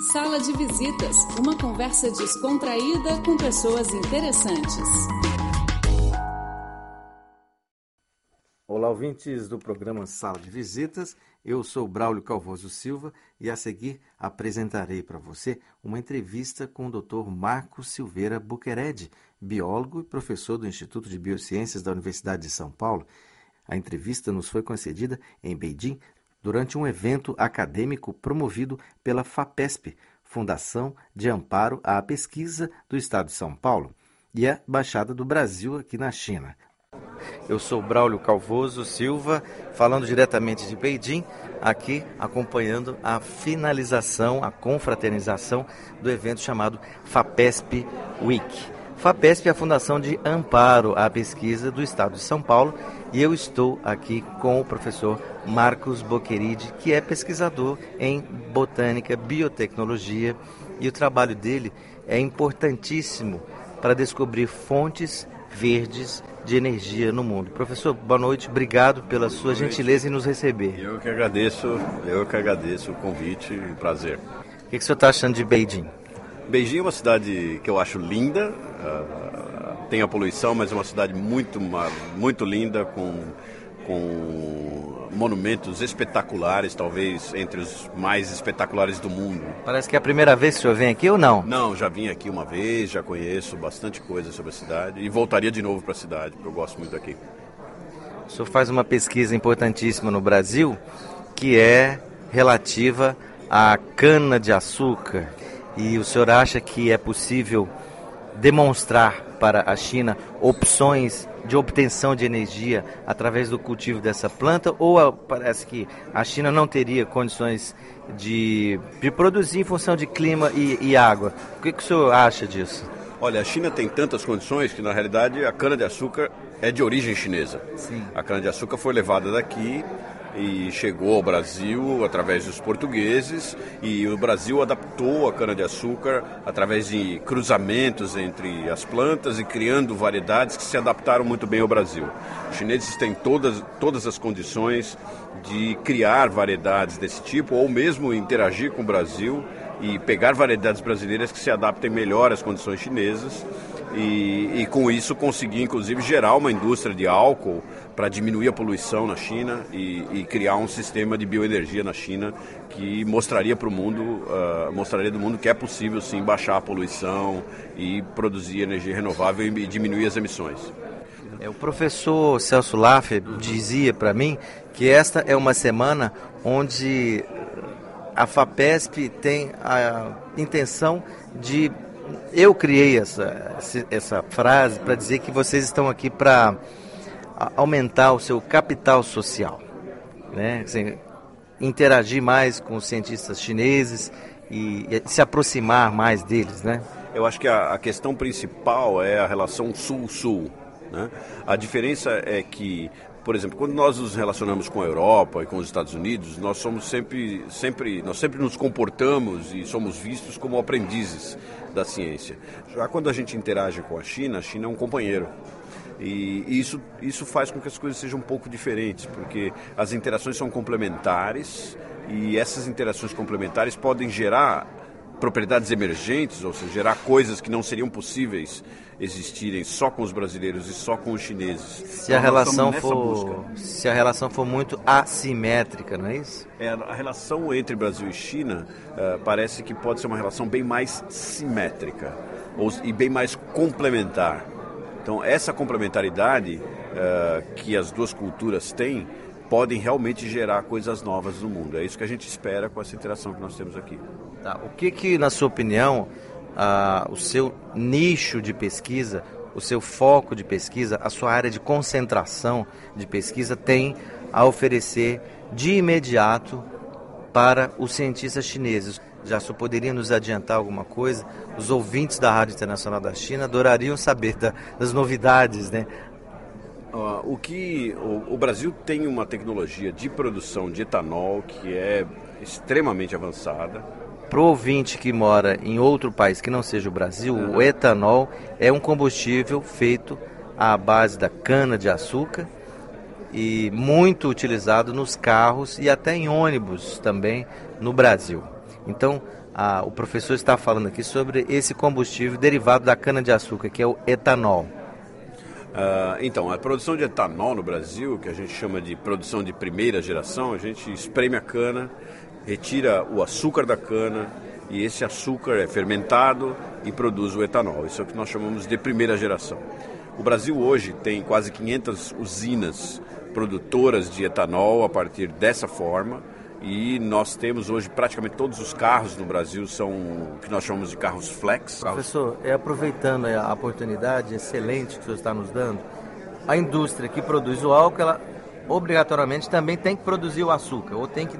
Sala de Visitas, uma conversa descontraída com pessoas interessantes. Olá, ouvintes do programa Sala de Visitas. Eu sou Braulio Calvoso Silva e a seguir apresentarei para você uma entrevista com o Dr. Marcos Silveira Buquered, biólogo e professor do Instituto de Biociências da Universidade de São Paulo. A entrevista nos foi concedida em Beijing durante um evento acadêmico promovido pela FAPESP, Fundação de Amparo à Pesquisa do Estado de São Paulo, e a Baixada do Brasil aqui na China. Eu sou Braulio Calvoso Silva, falando diretamente de Beijing, aqui acompanhando a finalização, a confraternização do evento chamado FAPESP Week. FAPESP é a Fundação de Amparo à Pesquisa do Estado de São Paulo e eu estou aqui com o professor Marcos Boqueride, que é pesquisador em botânica, biotecnologia e o trabalho dele é importantíssimo para descobrir fontes verdes de energia no mundo. Professor, boa noite, obrigado pela sua gentileza em nos receber. Eu que agradeço, eu que agradeço o convite, um prazer. O que, que o senhor está achando de Beijing? Beijing é uma cidade que eu acho linda, uh, tem a poluição, mas é uma cidade muito, muito linda, com, com monumentos espetaculares, talvez entre os mais espetaculares do mundo. Parece que é a primeira vez que o senhor vem aqui ou não? Não, já vim aqui uma vez, já conheço bastante coisa sobre a cidade e voltaria de novo para a cidade, porque eu gosto muito daqui. O senhor faz uma pesquisa importantíssima no Brasil que é relativa à cana-de-açúcar e o senhor acha que é possível demonstrar para a China opções de obtenção de energia através do cultivo dessa planta? Ou parece que a China não teria condições de, de produzir em função de clima e, e água? O que, que o senhor acha disso? Olha, a China tem tantas condições que, na realidade, a cana-de-açúcar é de origem chinesa. Sim. A cana-de-açúcar foi levada daqui e chegou ao Brasil através dos portugueses e o Brasil adaptou a cana-de-açúcar através de cruzamentos entre as plantas e criando variedades que se adaptaram muito bem ao Brasil. Os chineses têm todas, todas as condições de criar variedades desse tipo ou mesmo interagir com o Brasil e pegar variedades brasileiras que se adaptem melhor às condições chinesas e, e com isso conseguir inclusive gerar uma indústria de álcool para diminuir a poluição na China e, e, criar um sistema de bioenergia na China que mostraria para o mundo, uh, mostraria do mundo que é possível sim baixar a poluição e produzir energia renovável e diminuir as emissões. É, o professor Celso Laffer dizia para mim que esta é uma semana onde a FAPESP tem a intenção de. Eu criei essa, essa frase para dizer que vocês estão aqui para aumentar o seu capital social, né? Assim, interagir mais com os cientistas chineses e, se aproximar mais deles, né? Eu acho que a, a questão principal é a relação sul-sul. Né? A diferença é que por exemplo, quando nós nos relacionamos com a Europa e com os Estados Unidos, nós somos sempre, sempre, nós sempre nos comportamos e somos vistos como aprendizes da ciência. Já quando a gente interage com a China, a China é um companheiro. E isso, isso faz com que as coisas sejam um pouco diferentes, porque as interações são complementares e essas interações complementares podem gerar propriedades emergentes, ou seja, gerar coisas que não seriam possíveis existirem só com os brasileiros e só com os chineses. Se a então, relação for se a relação for muito assimétrica, não é isso? É, a relação entre Brasil e China uh, parece que pode ser uma relação bem mais simétrica ou, e bem mais complementar. Então essa complementaridade uh, que as duas culturas têm podem realmente gerar coisas novas no mundo. É isso que a gente espera com essa interação que nós temos aqui. Tá. O que, que, na sua opinião, o seu nicho de pesquisa, o seu foco de pesquisa, a sua área de concentração de pesquisa tem a oferecer de imediato para os cientistas chineses? Já só poderia nos adiantar alguma coisa? Os ouvintes da Rádio Internacional da China adorariam saber da, das novidades, né? Uh, o que o, o, Brasil tem uma tecnologia de produção de etanol que é extremamente avançada. Para o ouvinte que mora em outro país que não seja o Brasil, uhum. o etanol é um combustível feito à base da cana de açúcar e muito utilizado nos carros e até em ônibus também no Brasil. Então, a, o professor está falando aqui sobre esse combustível derivado da cana-de-açúcar, que é o etanol. Uh, então, a produção de etanol no Brasil, que a gente chama de produção de primeira geração, a gente espreme a cana, retira o açúcar da cana e esse açúcar é fermentado e produz o etanol. Isso é o que nós chamamos de primeira geração. O Brasil hoje tem quase 500 usinas produtoras de etanol a partir dessa forma e nós temos hoje praticamente todos os carros no Brasil são o que nós chamamos de carros flex. Professor, é aproveitando a oportunidade excelente que o senhor está nos dando, a indústria que produz o álcool, ela obrigatoriamente também tem que produzir o açúcar, ou tem que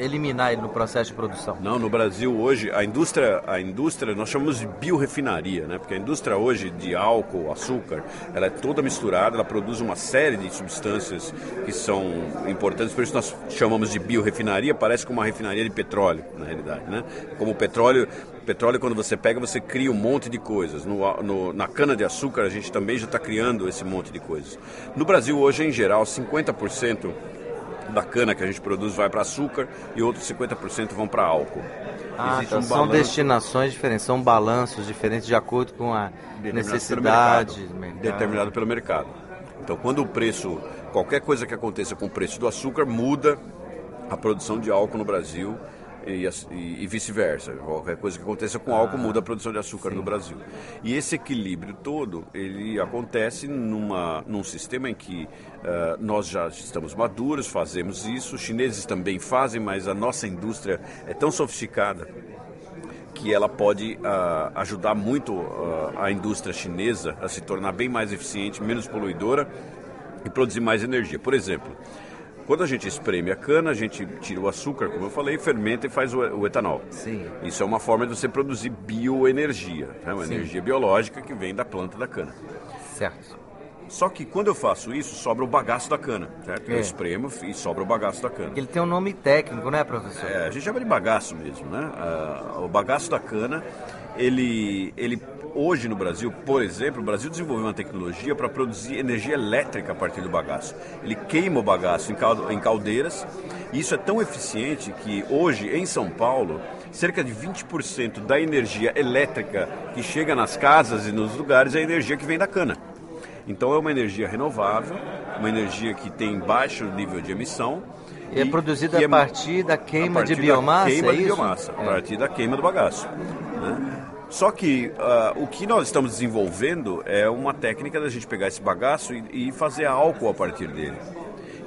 eliminar ele no processo de produção? Não, no Brasil hoje a indústria, a indústria nós chamamos de biorefinaria, né? Porque a indústria hoje de álcool, açúcar, ela é toda misturada, ela produz uma série de substâncias que são importantes, por isso nós chamamos de biorefinaria, parece como uma refinaria de petróleo, na realidade, né? Como o petróleo petróleo, quando você pega, você cria um monte de coisas. No, no, na cana-de-açúcar, a gente também já está criando esse monte de coisas. No Brasil, hoje, em geral, 50% da cana que a gente produz vai para açúcar e outros 50% vão para álcool. Ah, então um são destinações diferentes, são balanços diferentes de acordo com a necessidade pelo mercado, determinado pelo mercado. Então, quando o preço, qualquer coisa que aconteça com o preço do açúcar muda a produção de álcool no Brasil e, e, vice-versa. Qualquer coisa que aconteça com álcool muda a produção de açúcar sim. no Brasil. E esse equilíbrio todo, ele acontece numa, num sistema em que uh, nós já estamos maduros, fazemos isso, os chineses também fazem, mas a nossa indústria é tão sofisticada que ela pode uh, ajudar muito uh, a indústria chinesa a se tornar bem mais eficiente, menos poluidora e produzir mais energia. Por exemplo, quando a gente espreme a cana, a gente tira o açúcar, como eu falei, fermenta e faz o, o etanol. Sim. Isso é uma forma de você produzir bioenergia, né? uma Sim. energia biológica que vem da planta da cana. Certo. Só que quando eu faço isso, sobra o bagaço da cana, certo? É. Eu espremo e sobra o bagaço da cana. Ele tem um nome técnico, né, professor? É, a gente chama de bagaço mesmo, né? Uh, o bagaço da cana, ele, ele hoje no Brasil, por exemplo, o Brasil desenvolveu uma tecnologia para produzir energia elétrica a partir do bagaço. Ele queima o bagaço em caldeiras e isso é tão eficiente que hoje em São Paulo, cerca de 20% da energia elétrica que chega nas casas e nos lugares é a energia que vem da cana. Então é uma energia renovável, uma energia que tem baixo nível de emissão. E, é produzida a é partir da queima partir de biomassa? queima é de biomassa, a partir da queima do bagaço. Né? Só que uh, o que nós estamos desenvolvendo é uma técnica da gente pegar esse bagaço e, e fazer álcool a partir dele.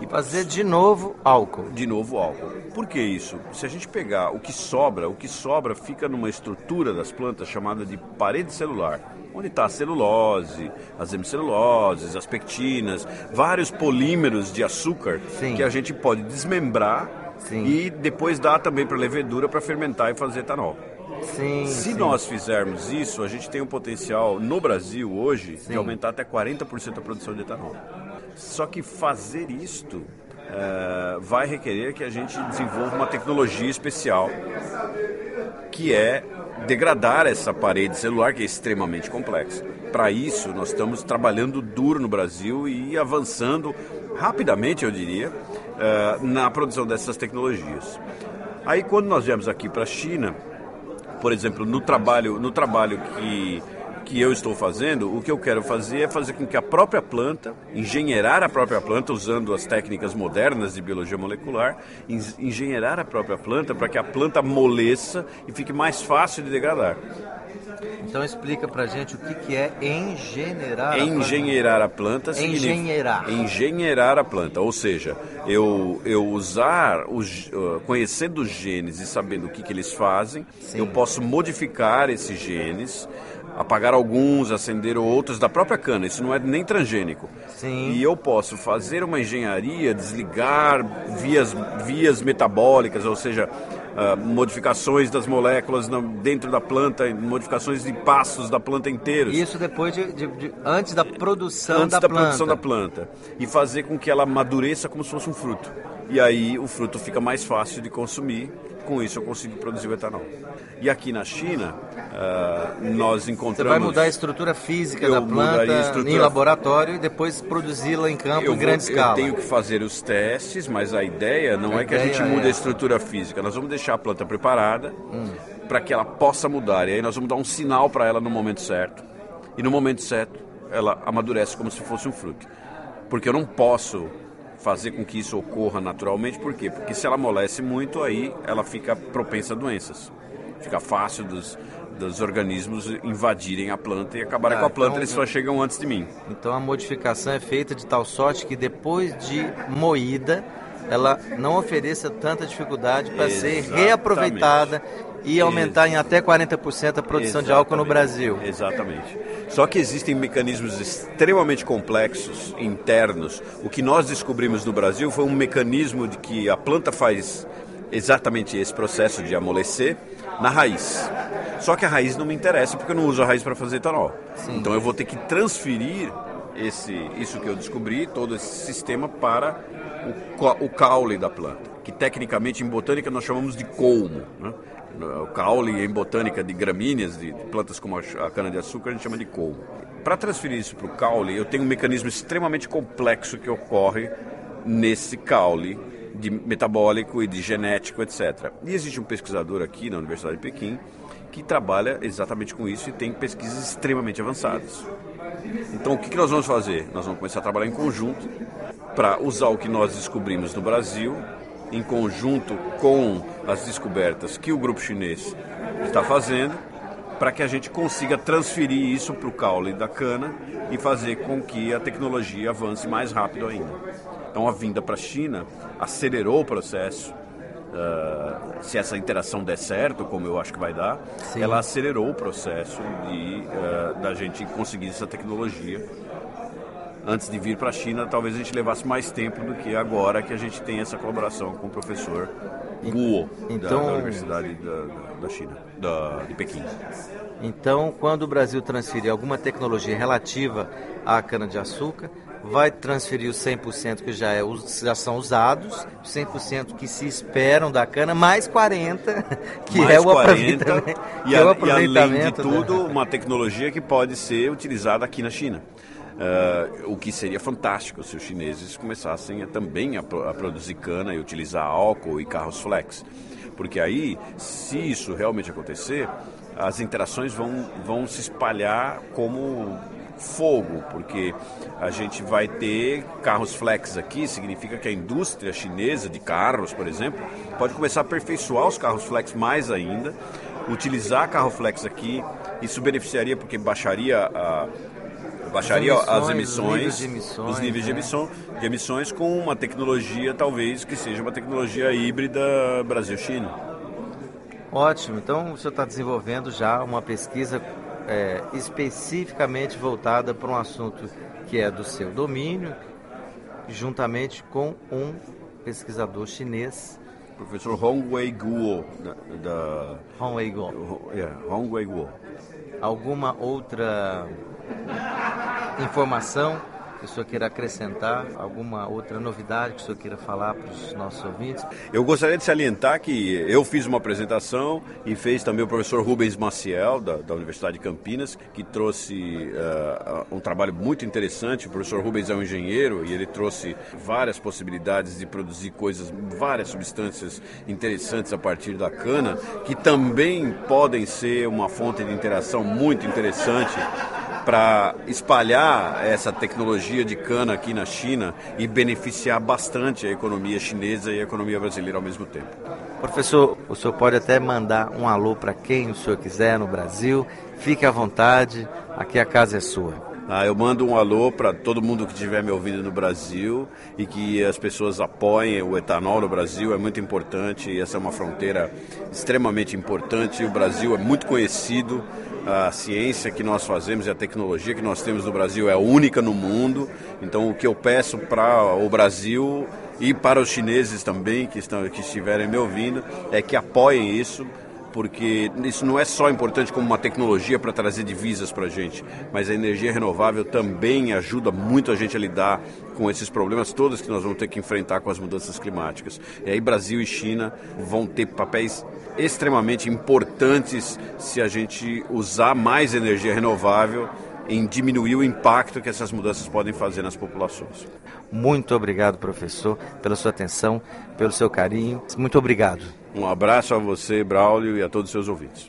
E fazer de novo álcool. De novo álcool. Por que isso? Se a gente pegar o que sobra, o que sobra fica numa estrutura das plantas chamada de parede celular, onde está a celulose, as hemiceluloses, as pectinas, vários polímeros de açúcar Sim. que a gente pode desmembrar Sim. e depois dar também para a levedura para fermentar e fazer etanol. Sim, Se sim. nós fizermos isso, a gente tem um potencial no Brasil hoje sim. de aumentar até 40% a produção de etanol. Só que fazer isto é, vai requerer que a gente desenvolva uma tecnologia especial que é degradar essa parede celular que é extremamente complexa. Para isso, nós estamos trabalhando duro no Brasil e avançando rapidamente, eu diria, é, na produção dessas tecnologias. Aí, quando nós viemos aqui para a China, por exemplo, no trabalho, no trabalho que, que eu estou fazendo, o que eu quero fazer é fazer com que a própria planta, engenheirar a própria planta usando as técnicas modernas de biologia molecular, engenheirar a própria planta para que a planta amoleça e fique mais fácil de degradar. Então explica pra gente o que, que é engenheirar Engenheirar a planta, a planta engenheirar. engenheirar a planta, ou seja, eu, eu usar, os, uh, conhecendo os genes e sabendo o que, que eles fazem, Sim. eu posso modificar esses genes, apagar alguns, acender outros da própria cana, isso não é nem transgênico. Sim. E eu posso fazer uma engenharia, desligar vias, vias metabólicas, ou seja, uh, modificações das moléculas dentro da planta, modificações de passos da planta inteira. Isso depois de, de, de, antes da produção antes da, da planta. produção da planta e fazer com que ela amadureça como se fosse um fruto. E aí o fruto fica mais fácil de consumir com isso eu consigo produzir o etanol. E aqui na China, uh, nós encontramos... Você vai mudar a estrutura física da planta estrutura... em laboratório e depois produzi-la em campo eu em grande vou, escala. Eu tenho que fazer os testes, mas a ideia não a é que a gente mude é... a estrutura física. Nós vamos deixar a planta preparada hum. para que ela possa mudar. E aí nós vamos dar um sinal para ela no momento certo. E no momento certo, ela amadurece como se fosse um fruto. Porque eu não posso fazer com que isso ocorra naturalmente, por quê? Porque se ela amolece muito, aí ela fica propensa a doenças. Fica fácil dos, dos organismos invadirem a planta e acabarem ah, com a planta, então, eles só chegam antes de mim. Então a modificação é feita de tal sorte que depois de moída, ela não ofereça tanta dificuldade para ser reaproveitada e aumentar em até 40% a produção Exatamente. de álcool no Brasil. Exatamente. Só que existem mecanismos extremamente complexos internos. O que nós descobrimos no Brasil foi um mecanismo de que a planta faz exatamente esse processo de amolecer na raiz. Só que a raiz não me interessa porque eu não uso a raiz para fazer etanol. Sim. Então eu vou ter que transferir esse, isso que eu descobri, todo esse sistema para o, o caule da planta, que tecnicamente em botânica nós chamamos de colmo. Né? O caule em botânica de gramíneas, de plantas como a cana-de-açúcar, a gente chama de colmo. Para transferir isso para o caule, eu tenho um mecanismo extremamente complexo que ocorre nesse caule de metabólico e de genético, etc. E existe um pesquisador aqui na Universidade de Pequim que trabalha exatamente com isso e tem pesquisas extremamente avançadas. Então, o que nós vamos fazer? Nós vamos começar a trabalhar em conjunto para usar o que nós descobrimos no Brasil em conjunto com as descobertas que o grupo chinês está fazendo, para que a gente consiga transferir isso para o caule da cana e fazer com que a tecnologia avance mais rápido ainda. Então a vinda para a China acelerou o processo. Uh, se essa interação der certo, como eu acho que vai dar, Sim. ela acelerou o processo de, uh, da gente conseguir essa tecnologia antes de vir para a China, talvez a gente levasse mais tempo do que agora que a gente tem essa colaboração com o professor Guo, então, da, da, Universidade da, da China, da, de Pequim. Então, quando o Brasil transferir alguma tecnologia relativa à cana-de-açúcar, vai transferir os 100% que já, é, já são usados, 100% que se esperam da cana, mais 40% que mais é o 40, aproveitamento. E, a, é o aproveitamento e além de tudo, uma tecnologia que pode ser utilizada aqui na China. Uh, o que seria fantástico se os chineses começassem a, também a, a, produzir cana e utilizar álcool e carros flex. Porque aí, se isso realmente acontecer, as interações vão, vão se espalhar como fogo, porque a gente vai ter carros flex aqui, significa que a indústria chinesa de carros, por exemplo, pode começar a aperfeiçoar os carros flex mais ainda, utilizar carro flex aqui, isso beneficiaria porque baixaria a baixaria as emissões, as emissões, os níveis de, né? emissão, de emissões com uma tecnologia talvez que seja uma tecnologia híbrida Brasil-China. Ótimo, então o senhor está desenvolvendo já uma pesquisa é, especificamente voltada para um assunto que é do seu domínio, juntamente com um pesquisador chinês. Professor Hongwei Guo, da, da Hongwei Guo. Yeah, Hongwei Guo. Alguma outra informação que o senhor queira acrescentar, alguma outra novidade que o senhor queira falar para os nossos ouvintes? Eu gostaria de salientar que eu fiz uma apresentação e fez também o professor Rubens Maciel, da, da Universidade de Campinas, que trouxe uh, um trabalho muito interessante. O professor Rubens é um engenheiro e ele trouxe várias possibilidades de produzir coisas, várias substâncias interessantes a partir da cana, que também podem ser uma fonte de interação muito interessante para espalhar essa tecnologia de cana aqui na China e beneficiar bastante a economia chinesa e a economia brasileira ao mesmo tempo. Professor, o senhor pode até mandar um alô para quem o senhor quiser no Brasil. Fique à vontade, aqui a casa é sua. Ah, eu mando um alô para todo mundo que estiver me ouvindo no Brasil e que as pessoas apoiem o etanol no Brasil, é muito importante. Essa é uma fronteira extremamente importante. O Brasil é muito conhecido a ciência que nós fazemos e a tecnologia que nós temos no Brasil é única no mundo. Então, o que eu peço para o Brasil e para os chineses também que, estão, que estiverem me ouvindo é que apoiem isso, porque isso não é só importante como uma tecnologia para trazer divisas para a gente, mas a energia renovável também ajuda muito a gente a lidar com esses problemas todos que nós vamos ter que enfrentar com as mudanças climáticas. E aí Brasil e China vão ter papéis extremamente importantes se a gente usar mais energia renovável em diminuir o impacto que essas mudanças podem fazer nas populações. Muito obrigado, professor, pela sua atenção, pelo seu carinho. Muito obrigado. Um abraço a você, Braulio, e a todos os seus ouvintes.